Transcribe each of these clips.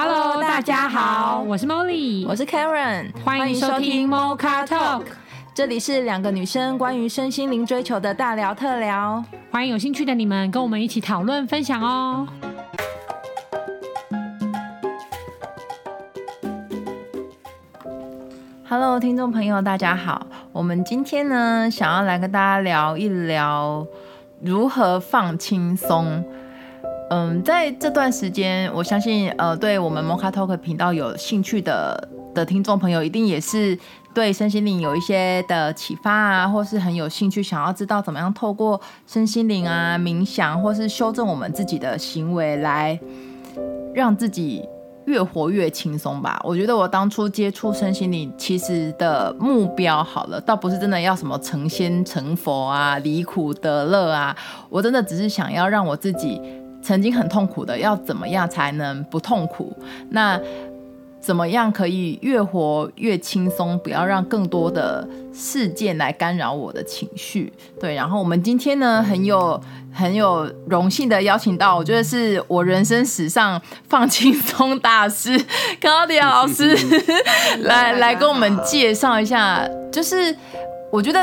Hello，大家好，我是 Molly，我是 Karen，欢迎收听 Mocha Talk，这里是两个女生关于身心灵追求的大聊特聊，欢迎有兴趣的你们跟我们一起讨论分享哦。Hello，听众朋友，大家好，我们今天呢，想要来跟大家聊一聊如何放轻松。嗯，在这段时间，我相信，呃，对我们 Mocha Talk 频道有兴趣的的听众朋友，一定也是对身心灵有一些的启发啊，或是很有兴趣，想要知道怎么样透过身心灵啊、冥想，或是修正我们自己的行为，来让自己越活越轻松吧。我觉得我当初接触身心灵，其实的目标好了，倒不是真的要什么成仙成佛啊、离苦得乐啊，我真的只是想要让我自己。曾经很痛苦的，要怎么样才能不痛苦？那怎么样可以越活越轻松？不要让更多的事件来干扰我的情绪。对，然后我们今天呢，很有很有荣幸的邀请到，我觉得是我人生史上放轻松大师 高迪亚老师 来来跟我们介绍一下，就是。我觉得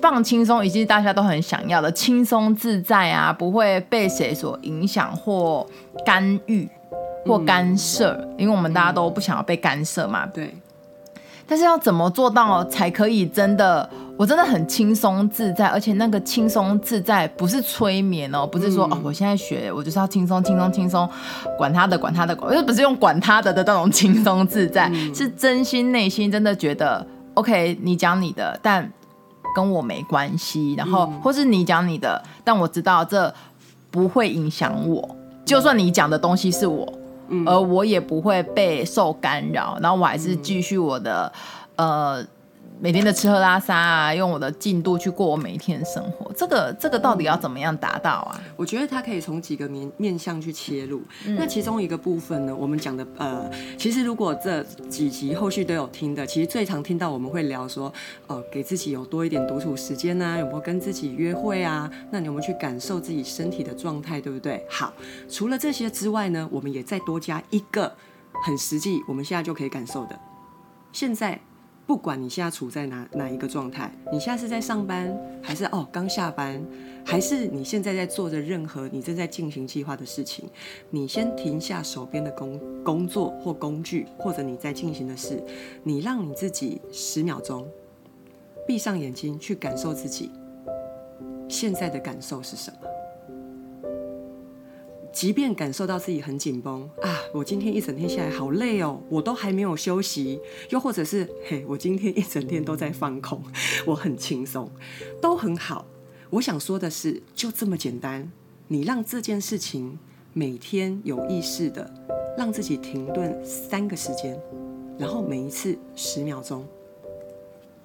放轻松，已经大家都很想要的轻松自在啊，不会被谁所影响或干预或干涉，嗯，因为我们大家都不想要被干涉嘛。对。但是要怎么做到才可以真的，我真的很轻松自在，而且那个轻松自在不是催眠哦，不是说、嗯、哦，我现在学我就是要轻松轻松轻松，管他的管他的，管，又不是用管他的的那种轻松自在，嗯，是真心内心真的觉得。OK，你讲你的，但跟我没关系。然后，或是你讲你的，但我知道这不会影响我。就算你讲的东西是我，而我也不会被受干扰。然后我还是继续我的，呃。每天的吃喝拉撒啊，用我的进度去过我每一天的生活，这个这个到底要怎么样达到啊？我觉得它可以从几个面面向去切入。嗯。那其中一个部分呢，我们讲的呃，其实如果这几集后续都有听的，其实最常听到我们会聊说，呃，给自己有多一点独处时间啊，有没有跟自己约会啊？那你有没有去感受自己身体的状态，对不对？好，除了这些之外呢，我们也再多加一个很实际，我们现在就可以感受的，现在。不管你现在处在哪哪一个状态，你现在是在上班，还是哦刚下班，还是你现在在做着任何你正在进行计划的事情，你先停下手边的工工作或工具，或者你在进行的事，你让你自己十秒钟，闭上眼睛去感受自己现在的感受是什么。即便感受到自己很紧绷啊，我今天一整天下来好累哦，我都还没有休息，又或者是嘿，我今天一整天都在放空，我很轻松，都很好。我想说的是，就这么简单，你让这件事情每天有意识的让自己停顿三个时间，然后每一次十秒钟，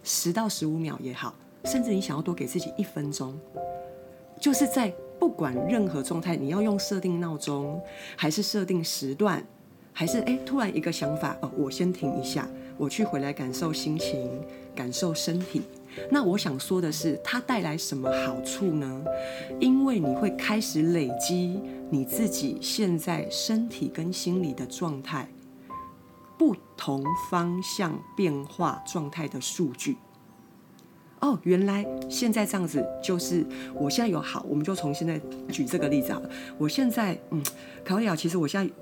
十到十五秒也好，甚至你想要多给自己一分钟，就是在。不管任何状态，你要用设定闹钟，还是设定时段，还是哎突然一个想法哦，我先停一下，我去回来感受心情，感受身体。那我想说的是，它带来什么好处呢？因为你会开始累积你自己现在身体跟心理的状态，不同方向变化状态的数据。哦，原来现在这样子就是，我现在有好，我们就从现在举这个例子好了。我现在，嗯，考雅，其实我现在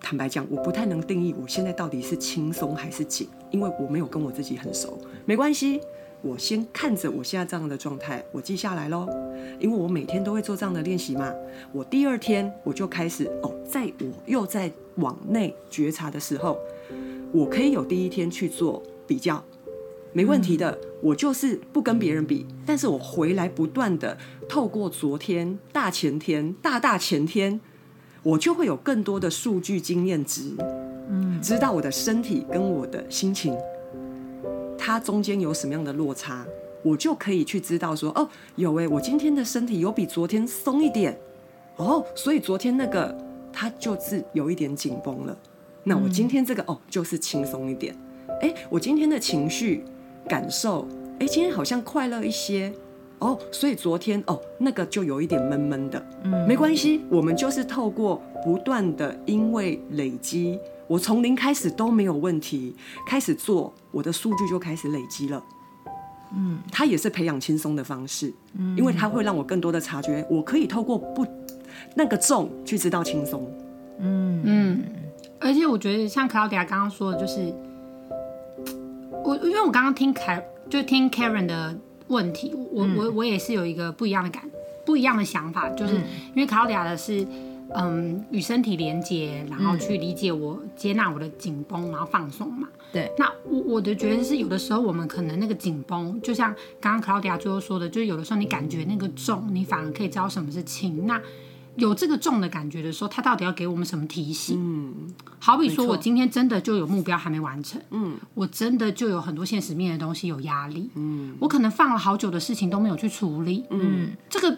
坦白讲，我不太能定义我现在到底是轻松还是紧，因为我没有跟我自己很熟。没关系，我先看着我现在这样的状态，我记下来喽。因为我每天都会做这样的练习嘛，我第二天我就开始哦，在我又在往内觉察的时候，我可以有第一天去做比较。没问题的，我就是不跟别人比，但是我回来不断的透过昨天、大前天、大大前天，我就会有更多的数据经验值，嗯，知道我的身体跟我的心情，它中间有什么样的落差，我就可以去知道说，哦，有诶，我今天的身体有比昨天松一点，哦，所以昨天那个它就是有一点紧绷了，那我今天这个哦就是轻松一点，诶，我今天的情绪。感受，哎，今天好像快乐一些，哦，所以昨天哦，那个就有一点闷闷的。嗯，没关系，我们就是透过不断的，因为累积，我从零开始都没有问题，开始做，我的数据就开始累积了。嗯，它也是培养轻松的方式。嗯，因为它会让我更多的察觉，我可以透过不那个重去知道轻松。嗯嗯，而且我觉得像 Claudia 刚刚说的，就是我因为我刚刚听凯就听 Karen 的。问题，我我我也是有一个不一样的感，不一样的想法，就是因为卡奥迪亚的是，嗯，与身体连接，然后去理解我，接纳我的紧绷，然后放松嘛。对。那我我的觉得是有的时候我们可能那个紧绷，就像刚刚卡奥迪亚最后说的，就是有的时候你感觉那个重，你反而可以知道什么是轻。那有这个重的感觉的时候，他到底要给我们什么提醒？嗯，好比说我今天真的就有目标还没完成，嗯，我真的就有很多现实面的东西有压力，嗯，我可能放了好久的事情都没有去处理，嗯，这个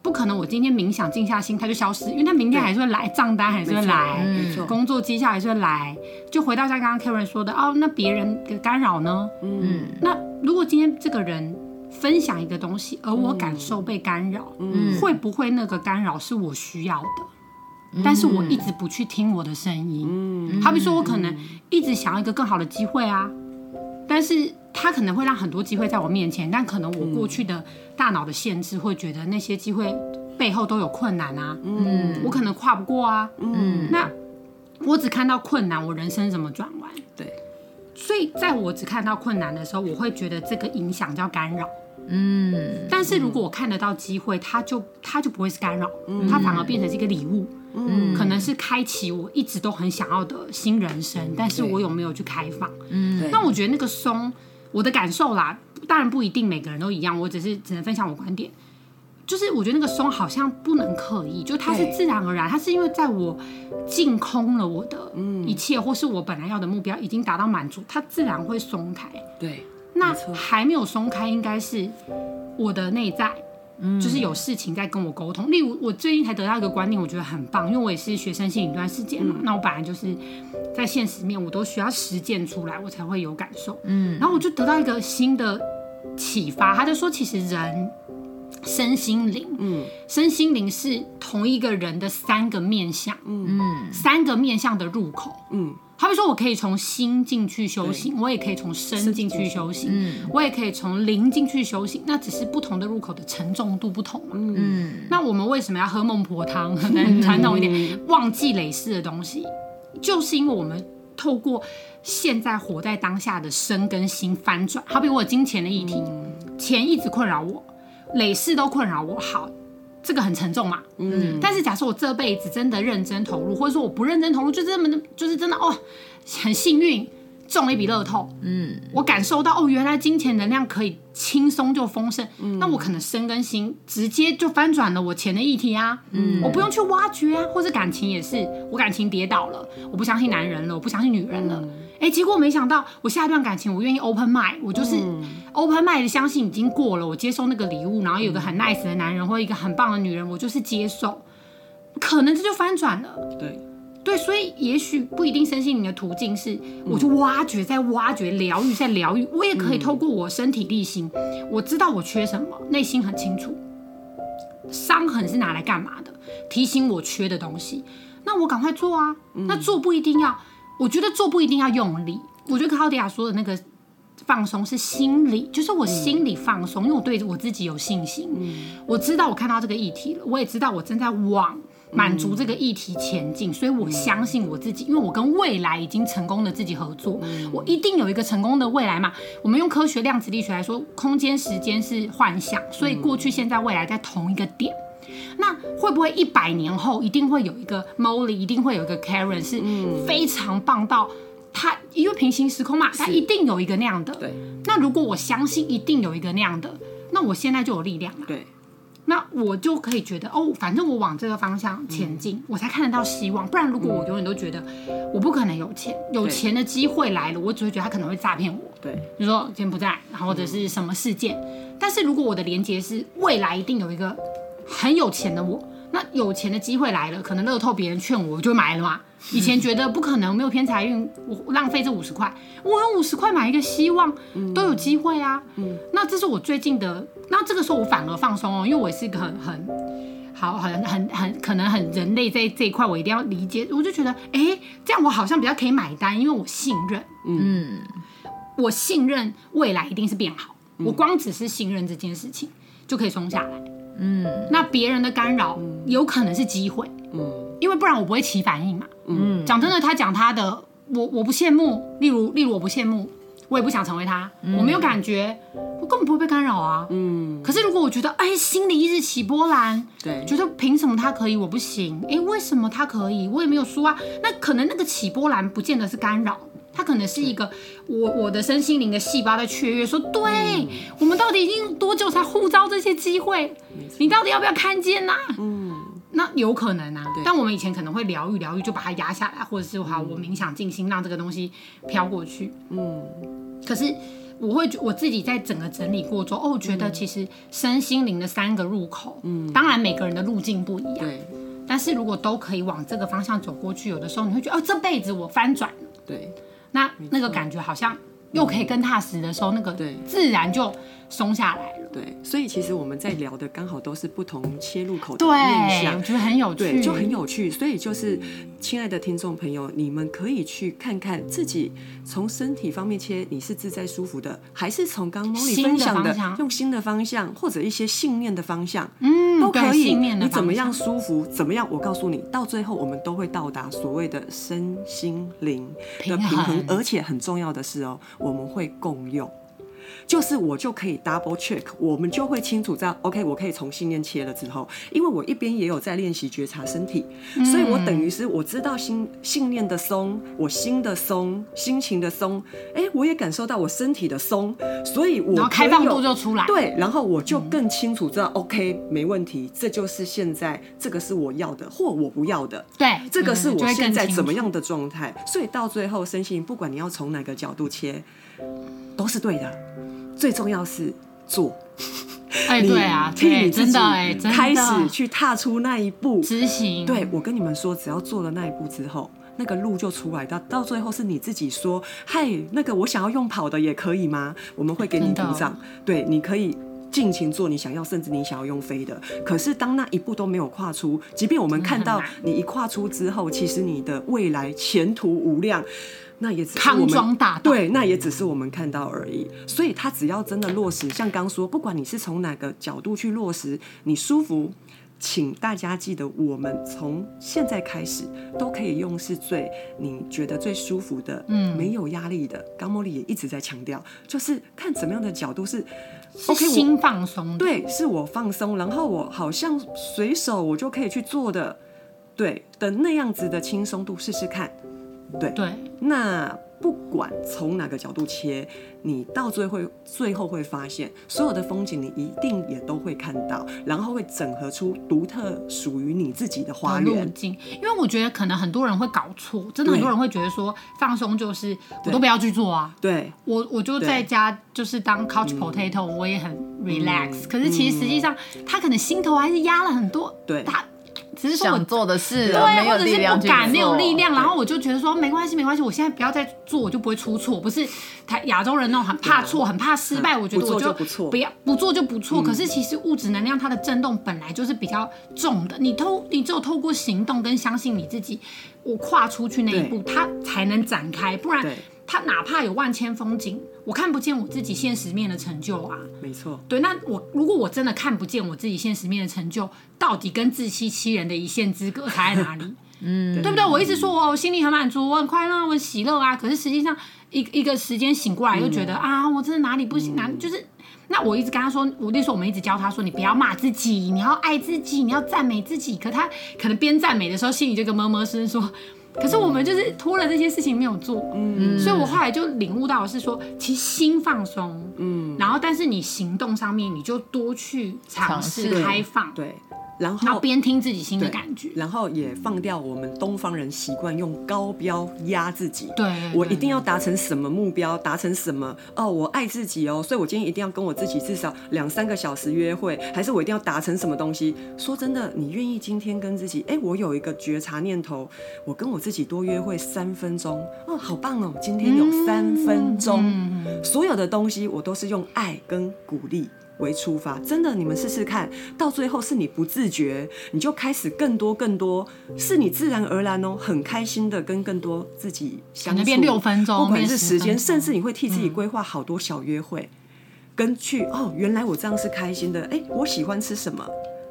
不可能，我今天冥想静下心它就消失，因为它明天还是会来，账单还是会来，工作绩效还是会来，就回到像刚刚 Karen 说的，哦，那别人的干扰呢？嗯，那如果今天这个人。分享一个东西，而我感受被干扰，嗯，会不会那个干扰是我需要的？嗯，但是我一直不去听我的声音，嗯，好比说我可能一直想要一个更好的机会啊，但是他可能会让很多机会在我面前，但可能我过去的大脑的限制会觉得那些机会背后都有困难啊，嗯，我可能跨不过啊，嗯，那我只看到困难，我人生怎么转弯？对，所以在我只看到困难的时候，我会觉得这个影响叫干扰。嗯，但是如果我看得到机会，它就它就不会是干扰，它反而变成是一个礼物，嗯，可能是开启我一直都很想要的新人生，但是我有没有去开放？嗯，那我觉得那个松，我的感受啦，当然不一定每个人都一样，我只是只能分享我观点，就是我觉得那个松好像不能刻意，就它是自然而然，它是因为在我净空了我的一切，或是我本来要的目标已经达到满足，它自然会松开，对。那还没有松开，应该是我的内在，就是有事情在跟我沟通。例如，我最近才得到一个观念，我觉得很棒，因为我也是学生性一段时间嘛。那我本来就是在现实面，我都需要实践出来，我才会有感受。嗯，然后我就得到一个新的启发，他就说，其实人身心灵，嗯，身心灵是同一个人的三个面向，嗯，三个面向的入口，嗯。好比说，我可以从心进去修行，我也可以从身进去修行，嗯，我也可以从灵进去修行，那只是不同的入口的沉重度不同嘛，嗯，那我们为什么要喝孟婆汤？可能传统一点，忘记累世的东西，就是因为我们透过现在活在当下的身跟心翻转。好比我有金钱的议题，钱一直困扰我，累世都困扰我，好。这个很沉重嘛，嗯，但是假设我这辈子真的认真投入，或者说我不认真投入，就这么的，就是真的哦，很幸运中了一笔乐透，嗯，我感受到哦，原来金钱能量可以轻松就丰盛，嗯，那我可能身跟心直接就翻转了我钱的议题啊，嗯，我不用去挖掘啊，或者感情也是，我感情跌倒了，我不相信男人了，我不相信女人了。嗯。哎，结果没想到，我下一段感情，我愿意 open mind，我就是 open mind 的相信已经过了，我接受那个礼物，然后有个很 nice 的男人或一个很棒的女人，我就是接受，可能这就翻转了。对，对，所以也许不一定身心灵的途径是，我就挖掘，在挖掘，疗愈，在疗愈，我也可以透过我身体力行，我知道我缺什么，内心很清楚，伤痕是拿来干嘛的？提醒我缺的东西，那我赶快做啊，那做不一定要。我觉得做不一定要用力，我觉得卡奥迪亚说的那个放松是心理，就是我心里放松，因为我对我自己有信心，我知道我看到这个议题了，我也知道我正在往满足这个议题前进，所以我相信我自己，因为我跟未来已经成功的自己合作，我一定有一个成功的未来嘛。我们用科学量子力学来说，空间时间是幻想，所以过去、现在、未来在同一个点。那会不会一百年后一定会有一个 Molly，一定会有一个 Karen 是非常棒到他，因为平行时空嘛，他一定有一个那样的。对。那如果我相信一定有一个那样的，那我现在就有力量了。对。那我就可以觉得哦，反正我往这个方向前进，嗯、我才看得到希望。不然，如果我永远都觉得我不可能有钱，有钱的机会来了，我只会觉得他可能会诈骗我。对。比如说钱不在，然后或者是什么事件。嗯、但是如果我的连接是未来一定有一个。很有钱的我，那有钱的机会来了，可能乐透别人劝我，我就买了嘛。以前觉得不可能，没有偏财运，我浪费这五十块，我用五十块买一个希望，都有机会啊。嗯，那这是我最近的，那这个时候我反而放松哦，因为我是一个很很好很很很可能很人类在这一块，我一定要理解。我就觉得，哎，这样我好像比较可以买单，因为我信任，嗯，我信任未来一定是变好。我光只是信任这件事情就可以松下来。嗯，那别人的干扰有可能是机会。嗯。因为不然我不会起反应嘛。嗯，讲真的，他讲他的，我我不羡慕。例如，例如我不羡慕，我也不想成为他。嗯、我没有感觉，我根本不会被干扰啊。嗯。可是如果我觉得，哎，心里一直起波澜，对，觉得凭什么他可以，我不行？哎，为什么他可以，我也没有输啊？那可能那个起波澜不见得是干扰，他可能是一个我我的身心灵的细胞在雀跃，说，对、嗯、我们到底已经多久才呼召这些机会？你到底要不要看见呐、啊？嗯。那有可能啊，但我们以前可能会疗愈疗愈，就把它压下来，或者是好，我冥想静心，让这个东西飘过去。嗯，可是我会我自己在整个整理过之后，哦，觉得其实身心灵的三个入口，嗯，当然每个人的路径不一样，对，但是如果都可以往这个方向走过去，有的时候你会觉得，哦，这辈子我翻转了，对，那那个感觉好像又可以更踏实的时候，那个对，自然就松下来了。对，所以其实我们在聊的刚好都是不同切入口的面向，我觉得很有趣，对，就很有趣。所以就是，亲爱的听众朋友，你们可以去看看自己从身体方面切，你是自在舒服的，还是从刚刚 Molly 分享的用新的方向，或者一些信念的方向，嗯，都可以。你怎么样舒服，怎么样？我告诉你，到最后我们都会到达所谓的身心灵的平衡，而且很重要的是哦，我们会共用。就是我就可以 double check，我们就会清楚知道，OK，我可以从信念切了之后，因为我一边也有在练习觉察身体，嗯、所以我等于是我知道心信念的松，我心的松，心情的松，哎、欸，我也感受到我身体的松，所以我开放度就出来，对，然后我就更清楚知道、嗯、OK，没问题，这就是现在这个是我要的或我不要的，对，这个是我现在怎么样的状态，所以到最后身心，不管你要从哪个角度切，都是对的。最重要是做，哎，对啊，替你真的开始去踏出那一步执行。对，我跟你们说，只要做了那一步之后，那个路就出来。到到最后是你自己说，嗨，那个我想要用跑的也可以吗？我们会给你鼓掌。对，你可以尽情做你想要，甚至你想要用飞的。可是当那一步都没有跨出，即便我们看到你一跨出之后，其实你的未来前途无量。那也只是我们康庄大道，对，那也只是我们看到而已。所以他只要真的落实，像刚说，不管你是从哪个角度去落实，你舒服，请大家记得，我们从现在开始都可以用是最你觉得最舒服的，嗯，没有压力的。刚 Molly 也一直在强调，就是看怎么样的角度是 OK，心放松，对，是我放松，然后我好像随手我就可以去做的，对的那样子的轻松度，试试看。对对，那不管从哪个角度切，你到最后最后会发现，所有的风景你一定也都会看到，然后会整合出独特属于你自己的花园。路径，因为我觉得可能很多人会搞错，真的很多人会觉得说放松就是我都不要去做啊。对，我我就在家就是当 couch potato，我也很 relax。可是其实实际上他可能心头还是压了很多。对，他。只是说我想做的事，对，或者是不敢，没有力量，然后我就觉得说没关系，没关系，我现在不要再做，我就不会出错。不是台亚洲人那种很怕错，很怕失败。我觉得我就不要不做就不错。可是其实物质能量它的震动本来就是比较重的，你透你只有透过行动跟相信你自己，我跨出去那一步，它才能展开，不然。它哪怕有万千风景，我看不见我自己现实面的成就啊。没错，对，那我如果我真的看不见我自己现实面的成就，到底跟自欺欺人的一线之隔差在哪里？嗯，对不对？我一直说我心里很满足，我很快乐，我很喜乐啊。可是实际上一一个时间醒过来，又觉得、嗯、啊，我真的哪里不行？哪、嗯、就是那我一直跟他说，我那时候我们一直教他说，你不要骂自己，你要爱自己，你要赞美自己。可他可能边赞美的时候，心里就跟么么声说。可是我们就是拖了这些事情没有做，嗯，所以我后来就领悟到是说，其实心放松，嗯，然后但是你行动上面你就多去尝试。开放，对，然后边听自己心的感觉，然后也放掉我们东方人习惯用高标压自己。对，我一定要达成什么目标，达成什么哦，我爱自己哦，所以我今天一定要跟我自己至少两三个小时约会，还是我一定要达成什么东西？说真的，你愿意今天跟自己，哎，我有一个觉察念头，我跟我自己多约会三分钟，哦，好棒哦，今天有三分钟，嗯，所有的东西我都是用爱跟鼓励为出发，真的，你们试试看，到最后是你不自觉，你就开始更多更多，是你自然而然哦，很开心的跟更多自己相处，变六分钟，不管是时间，甚至你会替自己规划好多小约会，嗯、跟去哦，原来我这样是开心的，哎，我喜欢吃什么？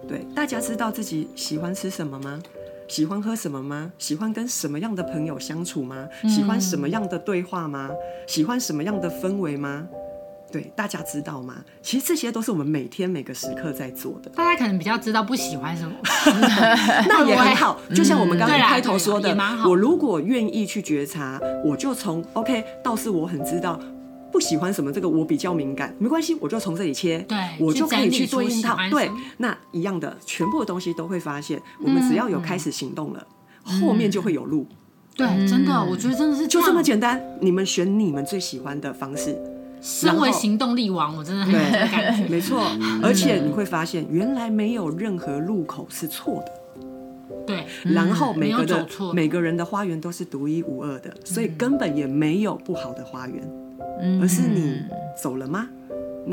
对，大家知道自己喜欢吃什么吗？喜欢喝什么吗？喜欢跟什么样的朋友相处吗？喜欢什么样的对话吗？嗯、喜欢什么样的氛围吗？对，大家知道吗？其实这些都是我们每天每个时刻在做的。大家可能比较知道不喜欢什么，那也很好。就像我们刚刚开头说的，嗯、我如果愿意去觉察，我就从 OK，倒是我很知道不喜欢什么，这个我比较敏感，没关系，我就从这里切，对，我就可以去做一套。对，那一样的，全部的东西都会发现，我们只要有开始行动了，嗯、后面就会有路。对，真的，我觉得真的是就这么简单。你们选你们最喜欢的方式。身为行动力王，我真的很有这个感觉。没错，而且你会发现，原来没有任何路口是错的。对，然后每个的每个人的花园都是独一无二的，所以根本也没有不好的花园，而是你走了吗？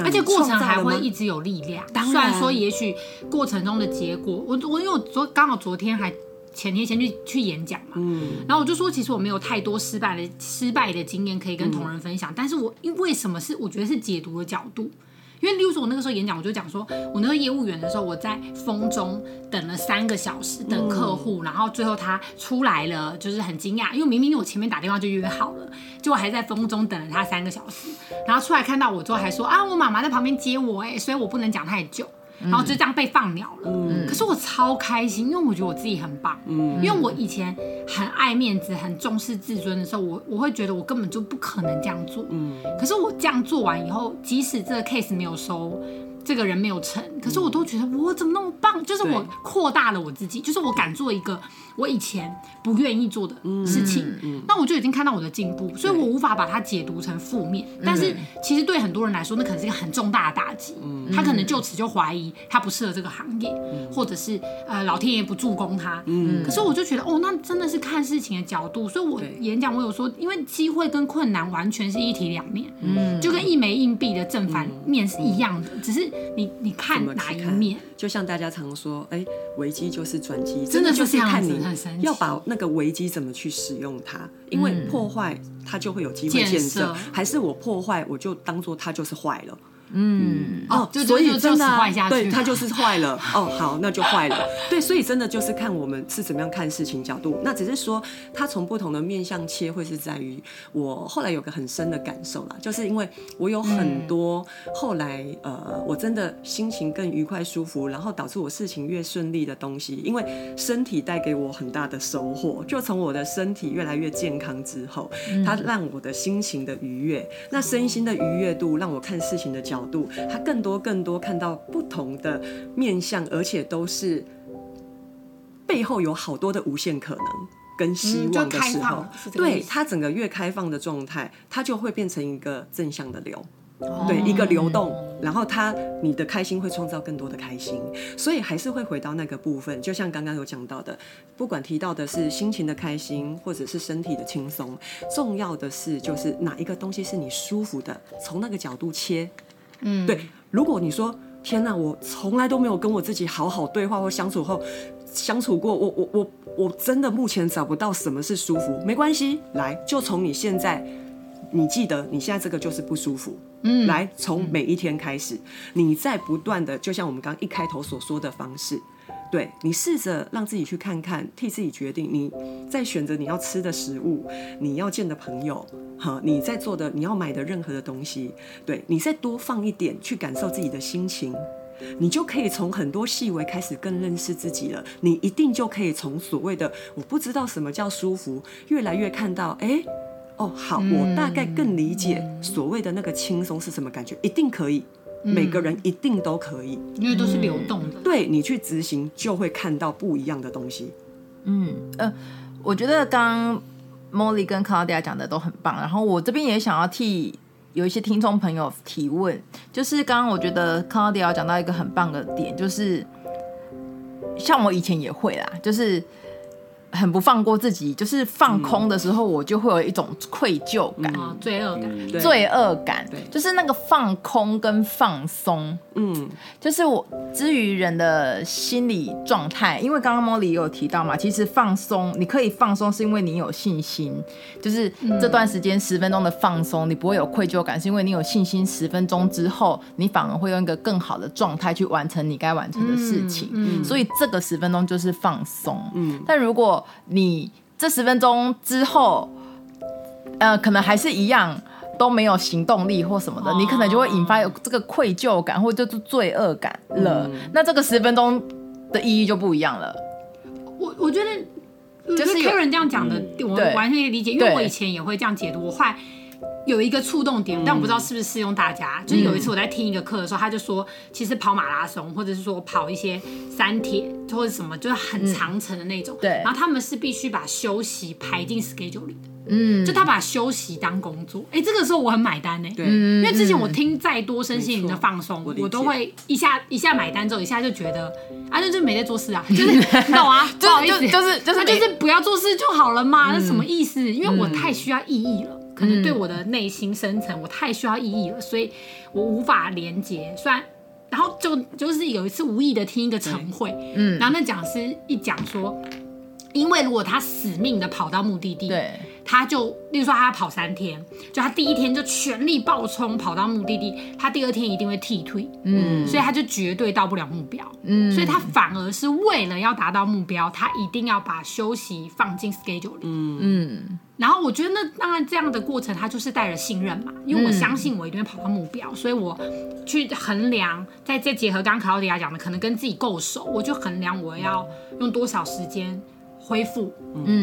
而且过程还会一直有力量。虽然说，也许过程中的结果，我我因为我昨刚好昨天还。前天先去去演讲嘛，嗯，然后我就说，其实我没有太多失败的失败的经验可以跟同仁分享，嗯、但是我因为什么是我觉得是解读的角度，因为例如说我那个时候演讲，我就讲说我那个业务员的时候，我在风中等了三个小时等客户，嗯、然后最后他出来了，就是很惊讶，因为明明我前面打电话就约好了，结果还在风中等了他三个小时，然后出来看到我之后还说啊，我妈妈在旁边接我哎，所以我不能讲太久。然后就这样被放鸟了，嗯、可是我超开心，因为我觉得我自己很棒。嗯、因为我以前很爱面子、很重视自尊的时候，我我会觉得我根本就不可能这样做。嗯、可是我这样做完以后，即使这个 case 没有收。这个人没有成，可是我都觉得我怎么那么棒？就是我扩大了我自己，就是我敢做一个我以前不愿意做的事情，那我就已经看到我的进步，所以我无法把它解读成负面。但是其实对很多人来说，那可能是一个很重大的打击，他可能就此就怀疑他不适合这个行业，或者是呃老天爷不助攻他。可是我就觉得哦，那真的是看事情的角度。所以我演讲我有说，因为机会跟困难完全是一体两面，就跟一枚硬币的正反面是一样的，只是。你你看哪一面？就像大家常说，哎、欸，危机就是转机，真的就是看你要把那个危机怎么去使用它。因为破坏它就会有机会建设，嗯、还是我破坏我就当做它就是坏了。嗯哦，所以真的对，它就是坏了 哦。好，那就坏了。对，所以真的就是看我们是怎么样看事情角度。那只是说，它从不同的面向切，会是在于我后来有个很深的感受啦，就是因为我有很多后来呃，我真的心情更愉快舒服，然后导致我事情越顺利的东西。因为身体带给我很大的收获，就从我的身体越来越健康之后，它让我的心情的愉悦，那身心的愉悦度，让我看事情的角度。角度，他更多更多看到不同的面向，而且都是背后有好多的无限可能跟希望的时候，嗯、对他整个越开放的状态，它就会变成一个正向的流，哦、对一个流动，然后他你的开心会创造更多的开心，所以还是会回到那个部分，就像刚刚有讲到的，不管提到的是心情的开心，或者是身体的轻松，重要的是就是哪一个东西是你舒服的，从那个角度切。嗯，对。如果你说天哪，我从来都没有跟我自己好好对话或相处后相处过，我我我我真的目前找不到什么是舒服。没关系，来，就从你现在，你记得你现在这个就是不舒服。嗯，来，从每一天开始，你在不断的，就像我们刚刚一开头所说的方式。对，你试着让自己去看看，替自己决定。你在选择你要吃的食物，你要见的朋友，哈，你在做的，你要买的任何的东西，对，你再多放一点去感受自己的心情，你就可以从很多细微开始更认识自己了。你一定就可以从所谓的我不知道什么叫舒服，越来越看到，哎，哦，好，我大概更理解所谓的那个轻松是什么感觉，一定可以。每个人一定都可以，因为都是流动的。对，你去执行就会看到不一样的东西。嗯呃，我觉得刚刚 Molly 跟 Claudia 讲的都很棒，然后我这边也想要替有一些听众朋友提问，就是刚刚我觉得 Claudia 讲到一个很棒的点，就是像我以前也会啦，就是。很不放过自己，就是放空的时候，我就会有一种愧疚感、嗯、罪恶感、嗯、罪恶感，对，就是那个放空跟放松，嗯，就是我至于人的心理状态，因为刚刚 Molly 也有提到嘛，其实放松，你可以放松是因为你有信心，就是这段时间十分钟的放松，你不会有愧疚感，是因为你有信心，十分钟之后，你反而会用一个更好的状态去完成你该完成的事情，嗯，所以这个十分钟就是放松，嗯，但如果你这十分钟之后，呃，可能还是一样都没有行动力或什么的，你可能就会引发有这个愧疚感或者就是罪恶感了。那这个十分钟的意义就不一样了。我我觉得就是 Karen 这样讲的，我完全可以理解，因为我以前也会这样解读。我后来有一个触动点，但我不知道是不是适用大家。就是有一次我在听一个课的时候，他就说，其实跑马拉松或者是说跑一些三铁或者什么，就是很长程的那种。对。然后他们是必须把休息排进 schedule 里的。嗯。就他把休息当工作。哎，这个时候我很买单呢。对。因为之前我听再多身心灵的放松，我都会一下一下买单之后，一下就觉得啊，那就没在做事啊，就是你懂啊？不好意思，就是就是就是不要做事就好了嘛？那什么意思？因为我太需要意义了。可能对我的内心深层，我太需要意义了，所以我无法连接。虽然，然后就就是有一次无意的听一个晨会，嗯，然后那讲师一讲说，因为如果他死命的跑到目的地，对，他就，例如说他要跑三天，就他第一天就全力爆冲跑到目的地，他第二天一定会剃退，嗯，所以他就绝对到不了目标，嗯，所以他反而是为了要达到目标，他一定要把休息放进 schedule 里，嗯。嗯。然后我觉得那当然这样的过程，他就是带着信任嘛，因为我相信我一定会跑到目标，嗯、所以我去衡量，再再结合刚刚 Claudia 讲的，可能跟自己够熟，我就衡量我要用多少时间恢复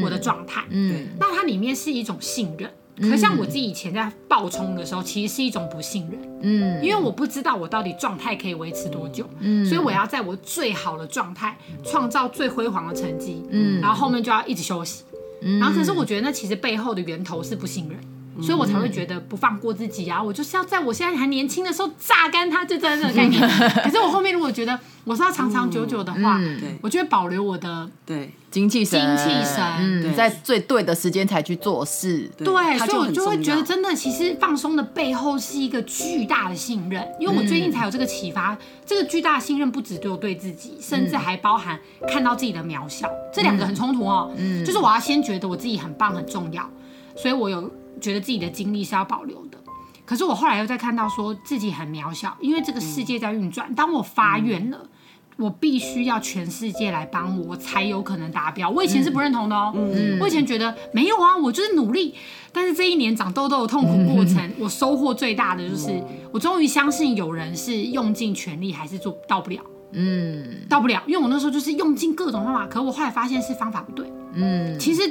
我的状态。嗯，对。那它里面是一种信任，嗯、可像我自己以前在爆冲的时候，其实是一种不信任。嗯，因为我不知道我到底状态可以维持多久。嗯，所以我要在我最好的状态创造最辉煌的成绩。嗯，然后后面就要一直休息。嗯然后可是我觉得那其实背后的源头是不信任，嗯、所以我才会觉得不放过自己啊！我就是要在我现在还年轻的时候榨干它，就在这个概念。可是我后面如果觉得我是要长长久久的话，嗯嗯、我就会保留我的对精气神，精气神，嗯、在最对的时间才去做事。对，所以我就会觉得真的，其实放松的背后是一个巨大的信任。因为我最近才有这个启发，嗯、这个巨大的信任不只对我对自己，甚至还包含看到自己的渺小，嗯、这两个很冲突哦。嗯，就是我要先觉得我自己很棒很重要，所以我有觉得自己的精力是要保留的。可是我后来又在看到说自己很渺小，因为这个世界在运转。嗯、当我发愿了。我必须要全世界来帮我，我才有可能达标。我以前是不认同的哦，嗯、我以前觉得没有啊，我就是努力。但是这一年长痘痘的痛苦过程，嗯、我收获最大的就是，我终于相信有人是用尽全力还是做到不了，嗯，到不了。因为我那时候就是用尽各种方法，可我后来发现是方法不对，嗯，其实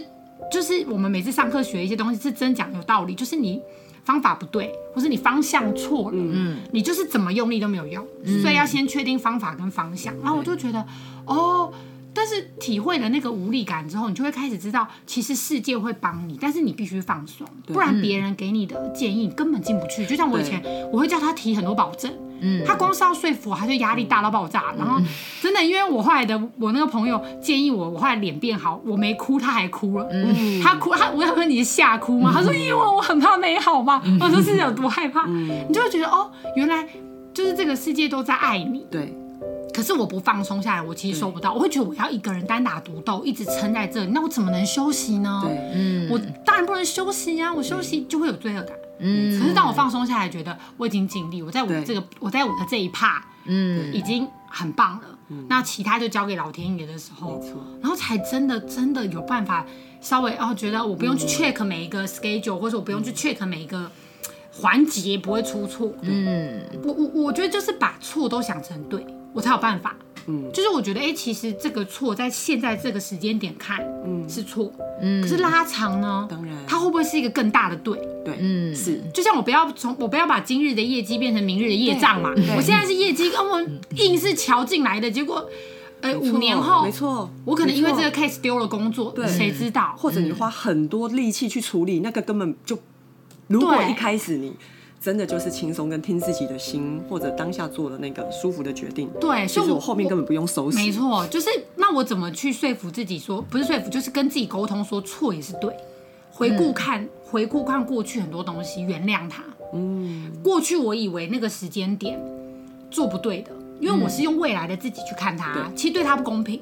就是我们每次上课学一些东西是真讲有道理，就是你。方法不对，或是你方向错了，嗯，你就是怎么用力都没有用，嗯、所以要先确定方法跟方向。然后我就觉得，哦，但是体会了那个无力感之后，你就会开始知道，其实世界会帮你，但是你必须放松，不然别人给你的建议根本进不去。就像我以前，我会叫他提很多保证。嗯，他光是要说服我，他就压力大到爆炸。然后真的，因为我后来的我那个朋友建议我，我后来脸变好，我没哭，他还哭了。嗯，他哭，他我想说你是吓哭吗？他说因为我很怕没好嘛。我说是有多害怕？你就会觉得哦，原来就是这个世界都在爱你。对。可是我不放松下来，我其实收不到。我会觉得我要一个人单打独斗，一直撑在这里，那我怎么能休息呢？对，嗯，我当然不能休息呀，我休息就会有罪恶感。嗯，可是当我放松下来，觉得我已经尽力，我在我这个，我在我的这一 part，嗯，已经很棒了。嗯，那其他就交给老天爷的时候，然后才真的真的有办法稍微哦，觉得我不用去 check 每一个 schedule，或者我不用去 check 每一个环节不会出错。嗯，我我我觉得就是把错都想成对，我才有办法嗯，就是我觉得，哎、欸，其实这个错在现在这个时间点看，嗯，是错，嗯，可是拉长呢，当然，它会不会是一个更大的对？对，嗯，是。就像我不要从我不要把今日的业绩变成明日的业障嘛，我现在是业绩，跟我硬是瞧进来的，结果。哎，五年后，没错，我可能因为这个 case 丢了工作，对，谁知道？或者你花很多力气去处理，那个根本就，如果一开始你真的就是轻松跟听自己的心，或者当下做的那个舒服的决定，对，所以我后面根本不用收拾。没错，就是那我怎么去说服自己说，不是说服，就是跟自己沟通说错也是对。回顾看，回顾看过去很多东西，原谅他。嗯，过去我以为那个时间点做不对的。因为我是用未来的自己去看他，嗯、其实对他不公平。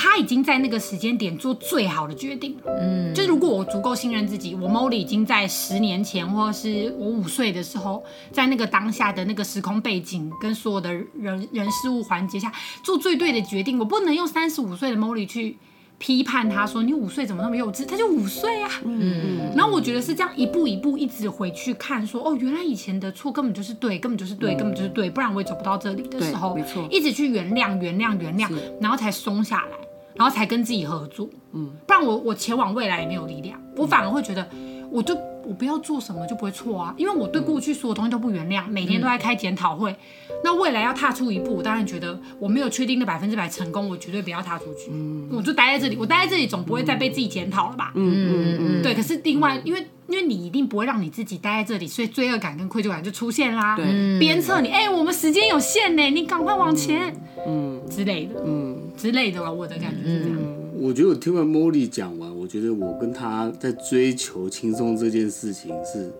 他已经在那个时间点做最好的决定了。嗯，就是如果我足够信任自己，我 Molly 已经在十年前，或者是我五岁的时候，在那个当下的那个时空背景跟所有的人人事物环节下做最对的决定。我不能用三十五岁的 Molly 去。批判他说：“你五岁怎么那么幼稚？”他就五岁啊。嗯，然后我觉得是这样一步一步一直回去看，说：“哦，原来以前的错根本就是对，根本就是对，根本就是对，不然我也走不到这里的时候。”没错，一直去原谅、原谅、原谅，然后才松下来，然后才跟自己合作。嗯，不然我我前往未来也没有力量，我反而会觉得，我就。我不要做什么就不会错啊，因为我对过去所有东西都不原谅，每天都在开检讨会。那未来要踏出一步，我当然觉得我没有确定的百分之百成功，我绝对不要踏出去。嗯，我就待在这里，我待在这里总不会再被自己检讨了吧？嗯嗯嗯，对。可是另外，因为因为你一定不会让你自己待在这里，所以罪恶感跟愧疚感就出现啦。对，鞭策你，哎，我们时间有限呢，你赶快往前，嗯之类的，嗯之类的吧。我的感觉是这样。我觉得我听完 Molly 讲完，我觉得我跟他在追求轻松这件事情是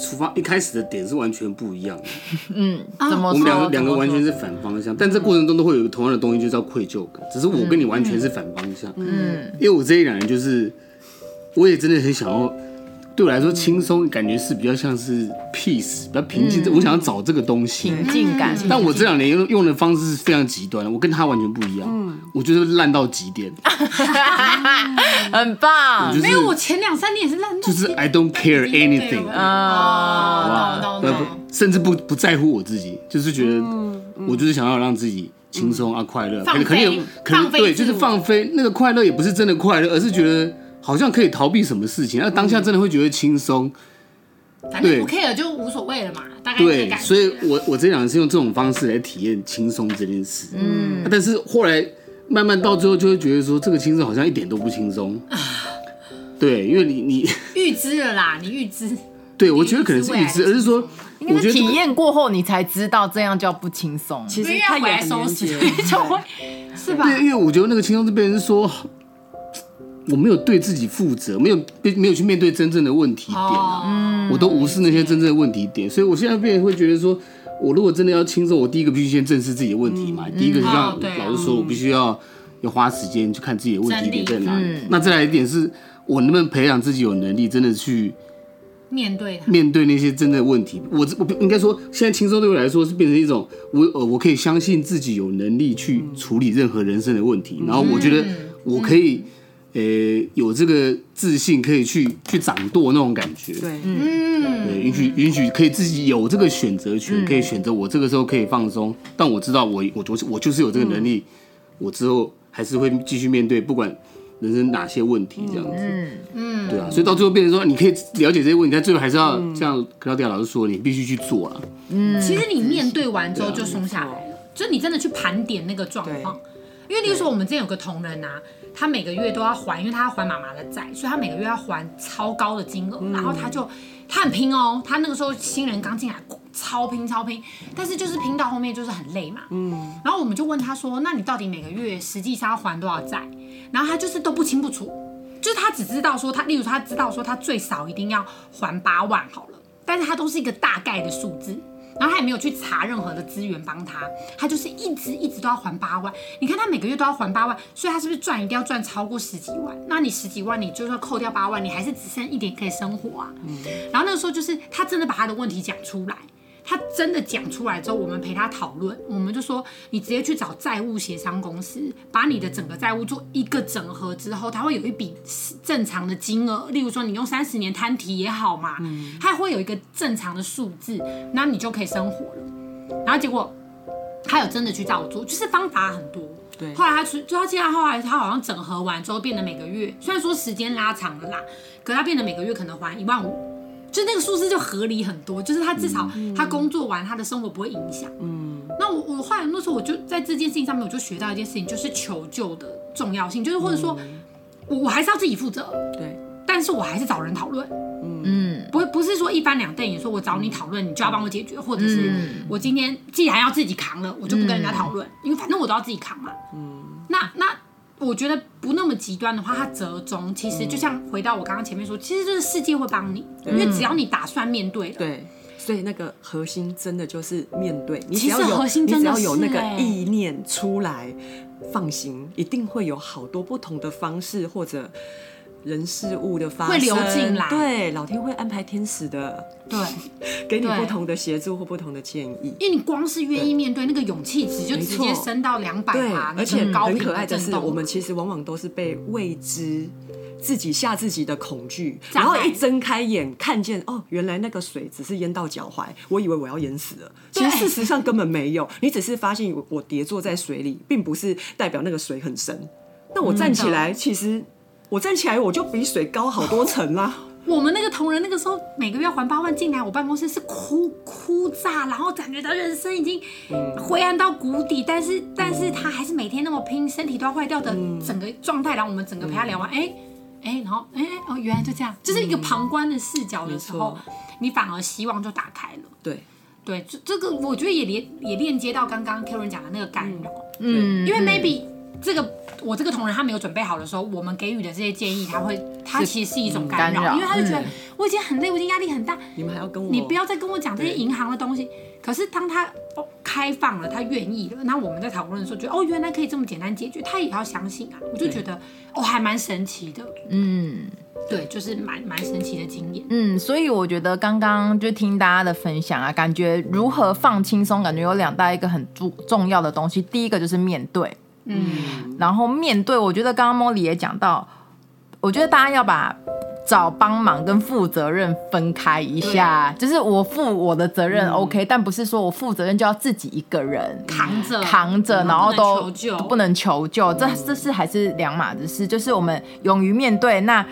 出发一开始的点是完全不一样的。嗯，怎么？我们两个两个完全是反方向，但这过程中都会有一个同样的东西，就叫愧疚感。只是我跟你完全是反方向。嗯，因为我这一两人就是，我也真的很想要。对我来说，轻松感觉是比较像是 peace，比较平静。嗯、我想要找这个东西，平静感。但我这两年用用的方式是非常极端的，我跟他完全不一样。嗯，我觉得烂到极点，很棒。没有，我前两三年也是烂到，就是 I don't care anything 啊，甚至不不在乎我自己，就是觉得我就是想要让自己轻松啊，快乐，可能可能可能对，就是放飞。那个快乐也不是真的快乐，而是觉得。好像可以逃避什么事情，那当下真的会觉得轻松，反正不 care 就无所谓了嘛。大概对，所以我我这两次用这种方式来体验轻松这件事。嗯，但是后来慢慢到最后就会觉得说，这个轻松好像一点都不轻松。对，因为你你 预知了啦，你预知。对，我觉得可能是预知，而是说，我觉得体验过后你才知道这样叫不轻松。其实他也收拾，就会是吧？对，因为我觉得那个轻松这边是说。我没有对自己负责，没有没有去面对真正的问题点啊，嗯、我都无视那些真正的问题点，所以我现在变会觉得说，我如果真的要轻松，我第一个必须先正视自己的问题嘛，嗯、第一个就像老师说，我必须要要花时间去看自己的问题点在哪里。嗯、那再来一点是，我能不能培养自己有能力，真的去面对面对那些真的问题？我我应该说，现在轻松对我来说是变成一种，我呃我可以相信自己有能力去处理任何人生的问题，然后我觉得我可以。呃、欸，有这个自信可以去去掌舵那种感觉，对，嗯，对，允许允许可以自己有这个选择权，嗯、可以选择我这个时候可以放松，但我知道我我我我就是有这个能力，嗯、我之后还是会继续面对不管人生哪些问题这样子，嗯嗯，对啊，所以到最后变成说，你可以了解这些问题，但最后还是要像克劳迪亚老师说，你必须去做了，嗯，其实你面对完之后就松下来了，啊、就你真的去盘点那个状况。因为例如说，我们之前有个同仁啊，他每个月都要还，因为他要还妈妈的债，所以他每个月要还超高的金额。嗯、然后他就他很拼哦，他那个时候新人刚进来，超拼超拼，但是就是拼到后面就是很累嘛。嗯。然后我们就问他说：“那你到底每个月实际上要还多少债？”然后他就是都不清不楚，就是他只知道说他，例如他知道说他最少一定要还八万好了，但是他都是一个大概的数字。然后他也没有去查任何的资源帮他，他就是一直一直都要还八万。你看他每个月都要还八万，所以他是不是赚一定要赚超过十几万？那你十几万，你就算扣掉八万，你还是只剩一点可以生活啊。嗯。然后那个时候就是他真的把他的问题讲出来。他真的讲出来之后，我们陪他讨论，我们就说，你直接去找债务协商公司，把你的整个债务做一个整合之后，他会有一笔正常的金额，例如说你用三十年摊提也好嘛，他会有一个正常的数字，那你就可以生活了。然后结果。他有真的去照做，就是方法很多。对，后来他去，就他现在后来他好像整合完之后变得每个月，虽然说时间拉长了啦，可他变得每个月可能还一万五，就那个数字就合理很多，就是他至少他工作完他的生活不会影响。嗯，那我我后来那时候我就在这件事情上面我就学到一件事情，就是求救的重要性，就是或者说我我还是要自己负责。对，但是我还是找人讨论。嗯，不不是说一翻两瞪眼，说我找你讨论，你就要帮我解决，或者是我今天既然要自己扛了，我就不跟人家讨论，因为反正我都要自己扛嘛。嗯，那那我觉得不那么极端的话，它折中其实就像回到我刚刚前面说，其实这个世界会帮你，因为只要你打算面对。对，所以那个核心真的就是面对。你其实核心真的你只要有那个意念出来，放心，一定会有好多不同的方式或者。人事物的发生。会流进来，对，老天会安排天使的，对，给你不同的协助或不同的建议。因为你光是愿意面对，那个勇气值就直接升到两百趴，而且很可爱的是，我们其实往往都是被未知自己吓自己的恐惧，然后一睁开眼看见哦，原来那个水只是淹到脚踝，我以为我要淹死了，其实事实上根本没有，你只是发现我跌坐在水里，并不是代表那个水很深。那我站起来，其实。我站起来，我就比水高好多层啦。我们那个同仁那个时候每个月还八万进来，我办公室是哭哭炸，然后感觉到人生已经灰暗到谷底，但是但是他还是每天那么拼，身体都要坏掉的整个状态。然后我们整个陪他聊完，哎哎，然后哎哦，原来就这样，就是一个旁观的视角的时候，你反而希望就打开了。对。对，这这个我觉得也连也链接到刚刚 Karen 讲的那个干扰，嗯，因为 maybe 这个。我这个同仁他没有准备好的时候，我们给予的这些建议，他会，他其实是一种干扰，因为他就觉得我已经很累，我已经压力很大，你们还要跟我，你不要再跟我讲这些银行的东西。可是当他哦开放了，他愿意了，那我们在讨论的时候，觉得哦，原来可以这么简单解决，他也要相信啊。我就觉得哦，还蛮神奇的，嗯，对，就是蛮蛮神奇的经验，嗯，所以我觉得刚刚就听大家的分享啊，感觉如何放轻松，感觉有两大一个很重重要的东西，第一个就是面对。嗯，然后面对，我觉得刚刚莫莉也讲到，我觉得大家要把找帮忙跟负责任分开一下，就是我负我的责任 OK，但不是说我负责任就要自己一个人扛着扛着，然后都不能求救，这这是还是两码子事，就是我们勇于面对那。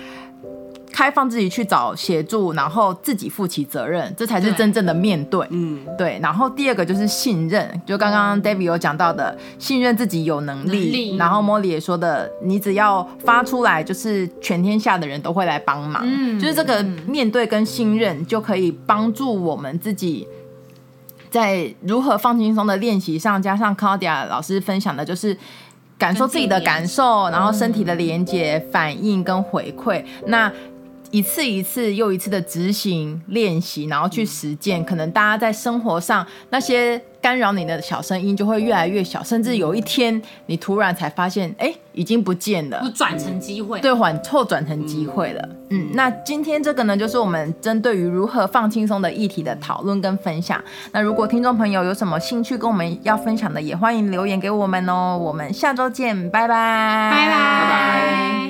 开放自己去找协助，然后自己负起责任，这才是真正的面对。嗯，对。然后第二个就是信任，就刚刚 David 有讲到的，信任自己有能力。能力。然后 Molly 也说的，你只要发出来，就是全天下的人都会来帮忙。嗯，就是这个面对跟信任，就可以帮助我们自己在如何放轻松的练习上，加上 Claudia 老师分享的，就是感受自己的感受，然后身体的连接、反应跟回馈。那一次一次又一次的执行练习，然后去实践，可能大家在生活上那些干扰你的小声音就会越来越小，甚至有一天你突然才发现，哎，已经不见了，转成机会，对，缓错转成机会了。嗯，那今天这个呢，就是我们针对于如何放轻松的议题的讨论跟分享。那如果听众朋友有什么兴趣跟我们要分享的，也欢迎留言给我们哦。我们下周见，拜拜，拜拜，拜拜。